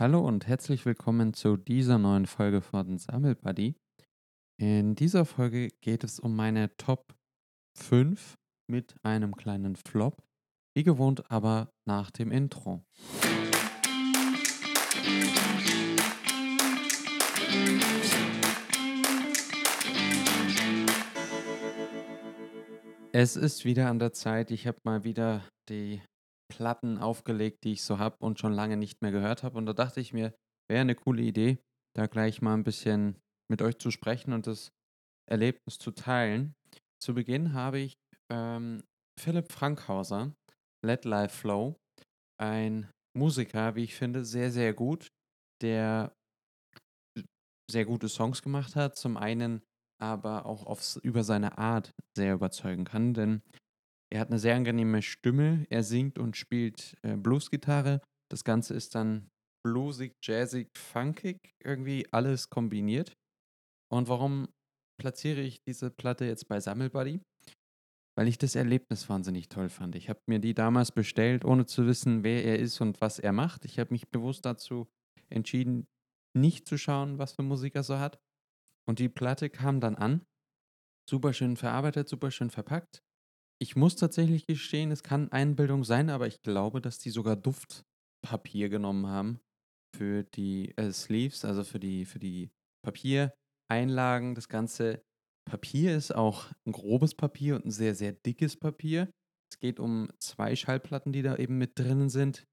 Hallo und herzlich willkommen zu dieser neuen Folge von Sammelbuddy. In dieser Folge geht es um meine Top 5 mit einem kleinen Flop, wie gewohnt aber nach dem Intro. Es ist wieder an der Zeit. Ich habe mal wieder die Platten aufgelegt, die ich so habe und schon lange nicht mehr gehört habe. Und da dachte ich mir, wäre eine coole Idee, da gleich mal ein bisschen mit euch zu sprechen und das Erlebnis zu teilen. Zu Beginn habe ich ähm, Philipp Frankhauser, Let Life Flow, ein Musiker, wie ich finde, sehr, sehr gut, der sehr gute Songs gemacht hat. Zum einen aber auch aufs, über seine Art sehr überzeugen kann, denn er hat eine sehr angenehme Stimme. Er singt und spielt äh, Bluesgitarre. Das Ganze ist dann bluesig, jazzig, funkig, irgendwie alles kombiniert. Und warum platziere ich diese Platte jetzt bei Sammelbuddy? Weil ich das Erlebnis wahnsinnig toll fand. Ich habe mir die damals bestellt, ohne zu wissen, wer er ist und was er macht. Ich habe mich bewusst dazu entschieden, nicht zu schauen, was für Musik er so hat. Und die Platte kam dann an. Super schön verarbeitet, super schön verpackt. Ich muss tatsächlich gestehen, es kann Einbildung sein, aber ich glaube, dass die sogar Duftpapier genommen haben für die äh, Sleeves, also für die, für die Papiereinlagen. Das ganze Papier ist auch ein grobes Papier und ein sehr, sehr dickes Papier. Es geht um zwei Schallplatten, die da eben mit drinnen sind,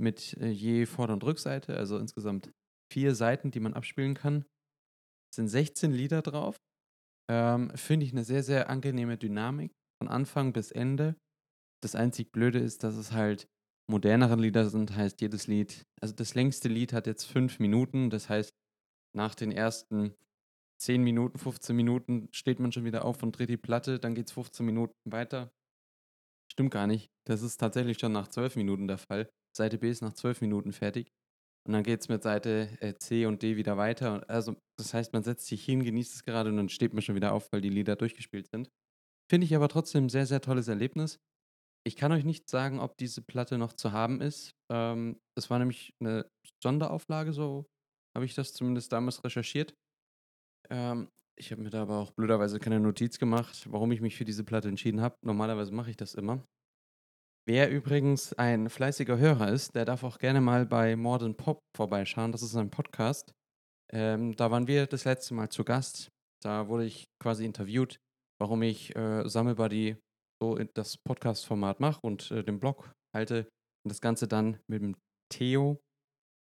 mit äh, je Vorder- und Rückseite, also insgesamt vier Seiten, die man abspielen kann. Es sind 16 Lieder drauf. Ähm, Finde ich eine sehr, sehr angenehme Dynamik von Anfang bis Ende. Das einzig Blöde ist, dass es halt modernere Lieder sind, heißt jedes Lied, also das längste Lied hat jetzt fünf Minuten, das heißt, nach den ersten 10 Minuten, 15 Minuten steht man schon wieder auf und dreht die Platte, dann geht es 15 Minuten weiter. Stimmt gar nicht. Das ist tatsächlich schon nach 12 Minuten der Fall. Seite B ist nach 12 Minuten fertig. Und dann geht es mit Seite äh, C und D wieder weiter. Also, das heißt, man setzt sich hin, genießt es gerade und dann steht man schon wieder auf, weil die Lieder durchgespielt sind. Finde ich aber trotzdem ein sehr, sehr tolles Erlebnis. Ich kann euch nicht sagen, ob diese Platte noch zu haben ist. Ähm, das war nämlich eine Sonderauflage, so habe ich das zumindest damals recherchiert. Ähm, ich habe mir da aber auch blöderweise keine Notiz gemacht, warum ich mich für diese Platte entschieden habe. Normalerweise mache ich das immer. Wer übrigens ein fleißiger Hörer ist, der darf auch gerne mal bei Modern Pop vorbeischauen. Das ist ein Podcast. Ähm, da waren wir das letzte Mal zu Gast. Da wurde ich quasi interviewt warum ich äh, Sammelbuddy so das Podcast-Format mache und äh, den Blog halte und das Ganze dann mit dem Theo.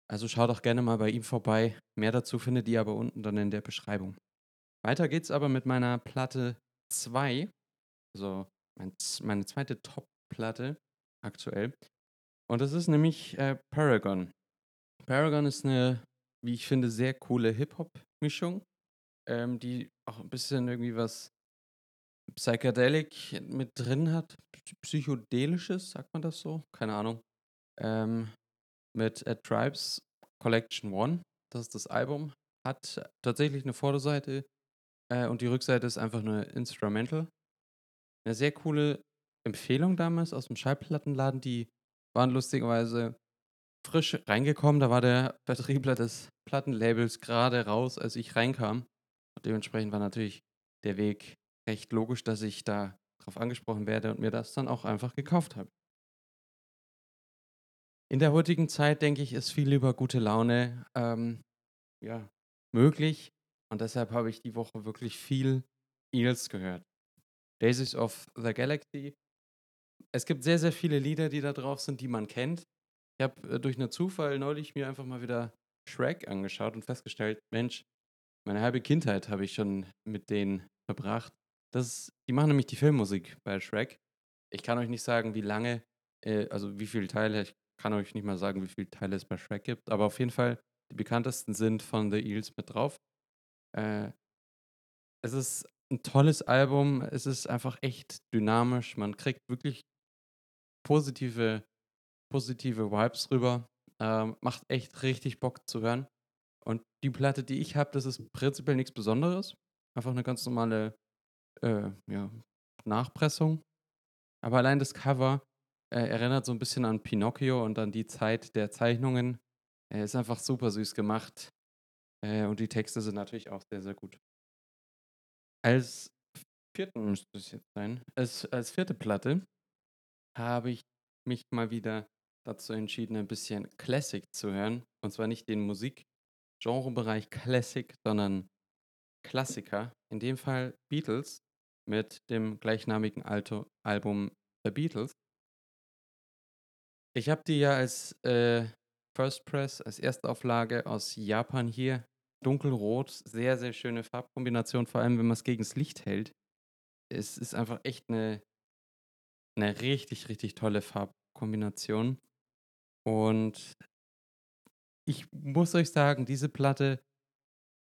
Also schaut auch gerne mal bei ihm vorbei. Mehr dazu findet ihr aber unten dann in der Beschreibung. Weiter geht's aber mit meiner Platte 2, also mein, meine zweite Top-Platte aktuell. Und das ist nämlich äh, Paragon. Paragon ist eine, wie ich finde, sehr coole Hip-Hop-Mischung, ähm, die auch ein bisschen irgendwie was Psychedelic mit drin hat. Psychedelisches, sagt man das so? Keine Ahnung. Ähm, mit A Tribes Collection One. Das ist das Album. Hat tatsächlich eine Vorderseite äh, und die Rückseite ist einfach nur Instrumental. Eine sehr coole Empfehlung damals aus dem Schallplattenladen. Die waren lustigerweise frisch reingekommen. Da war der Vertriebler des Plattenlabels gerade raus, als ich reinkam. Und dementsprechend war natürlich der Weg recht logisch, dass ich da drauf angesprochen werde und mir das dann auch einfach gekauft habe. In der heutigen Zeit, denke ich, ist viel über gute Laune ähm, ja, möglich. Und deshalb habe ich die Woche wirklich viel Eels gehört. Daisies of the Galaxy. Es gibt sehr, sehr viele Lieder, die da drauf sind, die man kennt. Ich habe äh, durch einen Zufall neulich mir einfach mal wieder Shrek angeschaut und festgestellt, Mensch, meine halbe Kindheit habe ich schon mit denen verbracht. Das, die machen nämlich die Filmmusik bei Shrek. Ich kann euch nicht sagen, wie lange, äh, also wie viele Teile, ich kann euch nicht mal sagen, wie viele Teile es bei Shrek gibt, aber auf jeden Fall, die bekanntesten sind von The Eels mit drauf. Äh, es ist ein tolles Album, es ist einfach echt dynamisch, man kriegt wirklich positive, positive Vibes rüber. Ähm, macht echt richtig Bock zu hören. Und die Platte, die ich habe, das ist prinzipiell nichts Besonderes. Einfach eine ganz normale äh, ja, Nachpressung. Aber allein das Cover äh, erinnert so ein bisschen an Pinocchio und an die Zeit der Zeichnungen. Er ist einfach super süß gemacht. Äh, und die Texte sind natürlich auch sehr, sehr gut. Als vierten müsste es jetzt sein. Als, als vierte Platte habe ich mich mal wieder dazu entschieden, ein bisschen Classic zu hören. Und zwar nicht den Musikgenrebereich Classic, sondern Klassiker. In dem Fall Beatles mit dem gleichnamigen Alto Album The Beatles. Ich habe die ja als äh, First Press, als Erstauflage aus Japan hier. Dunkelrot, sehr, sehr schöne Farbkombination, vor allem wenn man es gegen das Licht hält. Es ist einfach echt eine, eine richtig, richtig tolle Farbkombination. Und ich muss euch sagen, diese Platte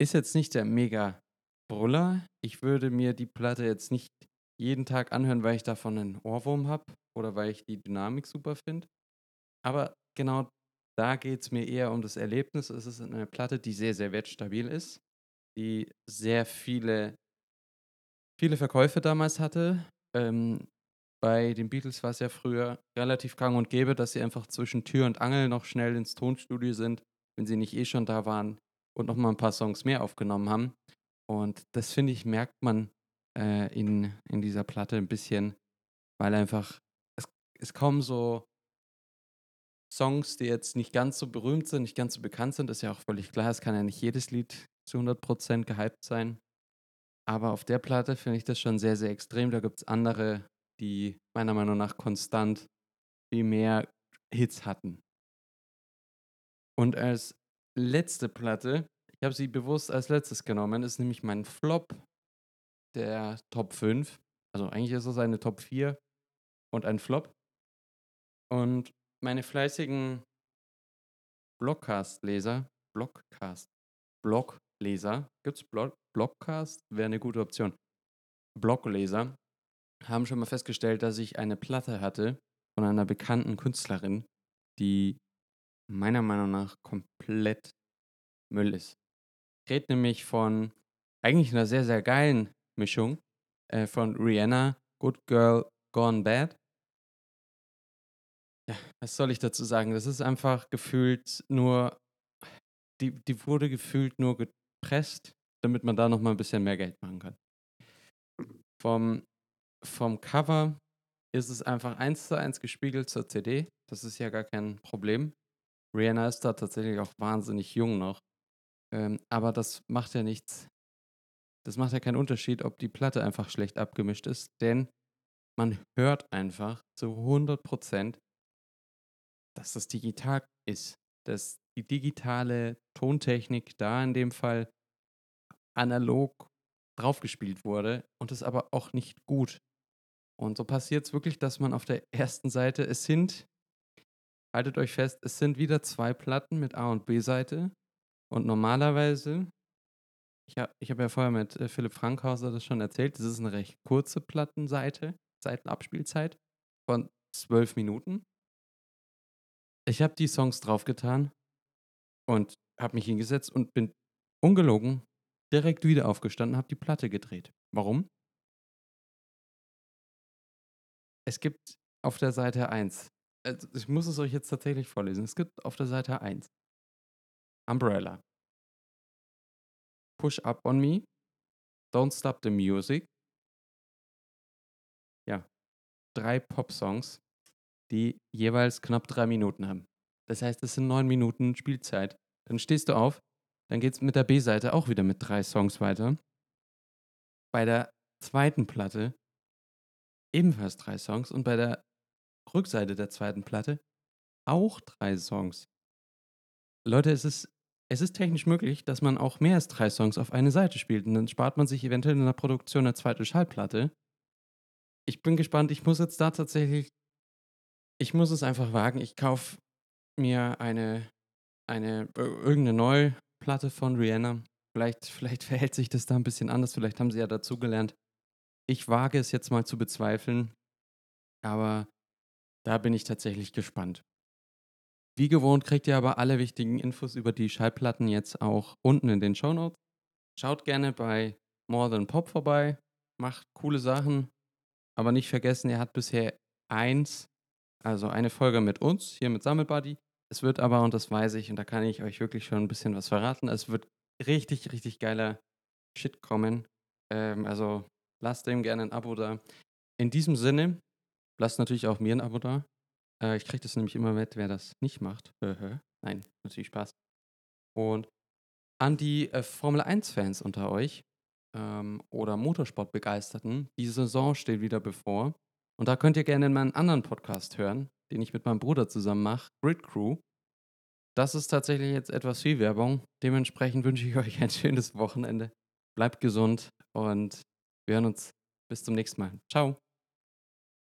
ist jetzt nicht der mega Brüller. Ich würde mir die Platte jetzt nicht jeden Tag anhören, weil ich davon einen Ohrwurm habe oder weil ich die Dynamik super finde. Aber genau da geht es mir eher um das Erlebnis. Es ist eine Platte, die sehr, sehr wertstabil ist, die sehr viele, viele Verkäufe damals hatte. Ähm, bei den Beatles war es ja früher relativ gang und gäbe, dass sie einfach zwischen Tür und Angel noch schnell ins Tonstudio sind, wenn sie nicht eh schon da waren und noch mal ein paar Songs mehr aufgenommen haben. Und das finde ich, merkt man äh, in, in dieser Platte ein bisschen, weil einfach es, es kommen so Songs, die jetzt nicht ganz so berühmt sind, nicht ganz so bekannt sind, ist ja auch völlig klar. Es kann ja nicht jedes Lied zu 100% gehypt sein. Aber auf der Platte finde ich das schon sehr, sehr extrem. Da gibt es andere, die meiner Meinung nach konstant viel mehr Hits hatten. Und als letzte Platte, ich habe sie bewusst als letztes genommen, ist nämlich mein Flop der Top 5. Also eigentlich ist es eine Top 4 und ein Flop. Und meine fleißigen Blogcast-Leser, Blogcast, Blogleser, gibt es Blog, Blogcast? Wäre eine gute Option. Blogleser haben schon mal festgestellt, dass ich eine Platte hatte von einer bekannten Künstlerin, die meiner Meinung nach komplett Müll ist. Rede nämlich von eigentlich einer sehr, sehr geilen Mischung äh, von Rihanna, Good Girl, Gone Bad ja, was soll ich dazu sagen? Das ist einfach gefühlt nur, die, die wurde gefühlt nur gepresst, damit man da nochmal ein bisschen mehr Geld machen kann. Vom, vom Cover ist es einfach eins zu eins gespiegelt zur CD. Das ist ja gar kein Problem. Rihanna ist da tatsächlich auch wahnsinnig jung noch. Ähm, aber das macht ja nichts. Das macht ja keinen Unterschied, ob die Platte einfach schlecht abgemischt ist, denn man hört einfach zu 100 Prozent, dass das digital ist, dass die digitale Tontechnik da in dem Fall analog draufgespielt wurde und es aber auch nicht gut. Und so passiert es wirklich, dass man auf der ersten Seite, es sind, haltet euch fest, es sind wieder zwei Platten mit A und B-Seite. Und normalerweise, ich habe ich hab ja vorher mit äh, Philipp Frankhauser das schon erzählt, das ist eine recht kurze Plattenseite, Seitenabspielzeit von zwölf Minuten. Ich habe die Songs draufgetan und habe mich hingesetzt und bin ungelogen direkt wieder aufgestanden, habe die Platte gedreht. Warum? Es gibt auf der Seite 1, also ich muss es euch jetzt tatsächlich vorlesen, es gibt auf der Seite 1 Umbrella, Push Up on Me, Don't Stop the Music, ja, drei Pop-Songs die jeweils knapp drei Minuten haben. Das heißt, es sind neun Minuten Spielzeit. Dann stehst du auf, dann geht es mit der B-Seite auch wieder mit drei Songs weiter. Bei der zweiten Platte ebenfalls drei Songs und bei der Rückseite der zweiten Platte auch drei Songs. Leute, es ist, es ist technisch möglich, dass man auch mehr als drei Songs auf eine Seite spielt und dann spart man sich eventuell in der Produktion eine zweite Schallplatte. Ich bin gespannt, ich muss jetzt da tatsächlich ich muss es einfach wagen. Ich kaufe mir eine, eine äh, irgendeine neue Platte von Rihanna. Vielleicht, vielleicht verhält sich das da ein bisschen anders. Vielleicht haben sie ja dazugelernt. Ich wage es jetzt mal zu bezweifeln. Aber da bin ich tatsächlich gespannt. Wie gewohnt kriegt ihr aber alle wichtigen Infos über die Schallplatten jetzt auch unten in den Show Notes. Schaut gerne bei More Than Pop vorbei, macht coole Sachen, aber nicht vergessen, er hat bisher eins also eine Folge mit uns, hier mit Sammelbuddy, Es wird aber, und das weiß ich, und da kann ich euch wirklich schon ein bisschen was verraten, es wird richtig, richtig geiler Shit kommen. Ähm, also lasst dem gerne ein Abo da. In diesem Sinne, lasst natürlich auch mir ein Abo da. Äh, ich kriege das nämlich immer mit, wer das nicht macht. Nein, natürlich Spaß. Und an die äh, Formel 1-Fans unter euch ähm, oder Motorsportbegeisterten, die Saison steht wieder bevor. Und da könnt ihr gerne meinen anderen Podcast hören, den ich mit meinem Bruder zusammen mache, Grid Crew. Das ist tatsächlich jetzt etwas viel Werbung. Dementsprechend wünsche ich euch ein schönes Wochenende. Bleibt gesund und wir hören uns bis zum nächsten Mal. Ciao.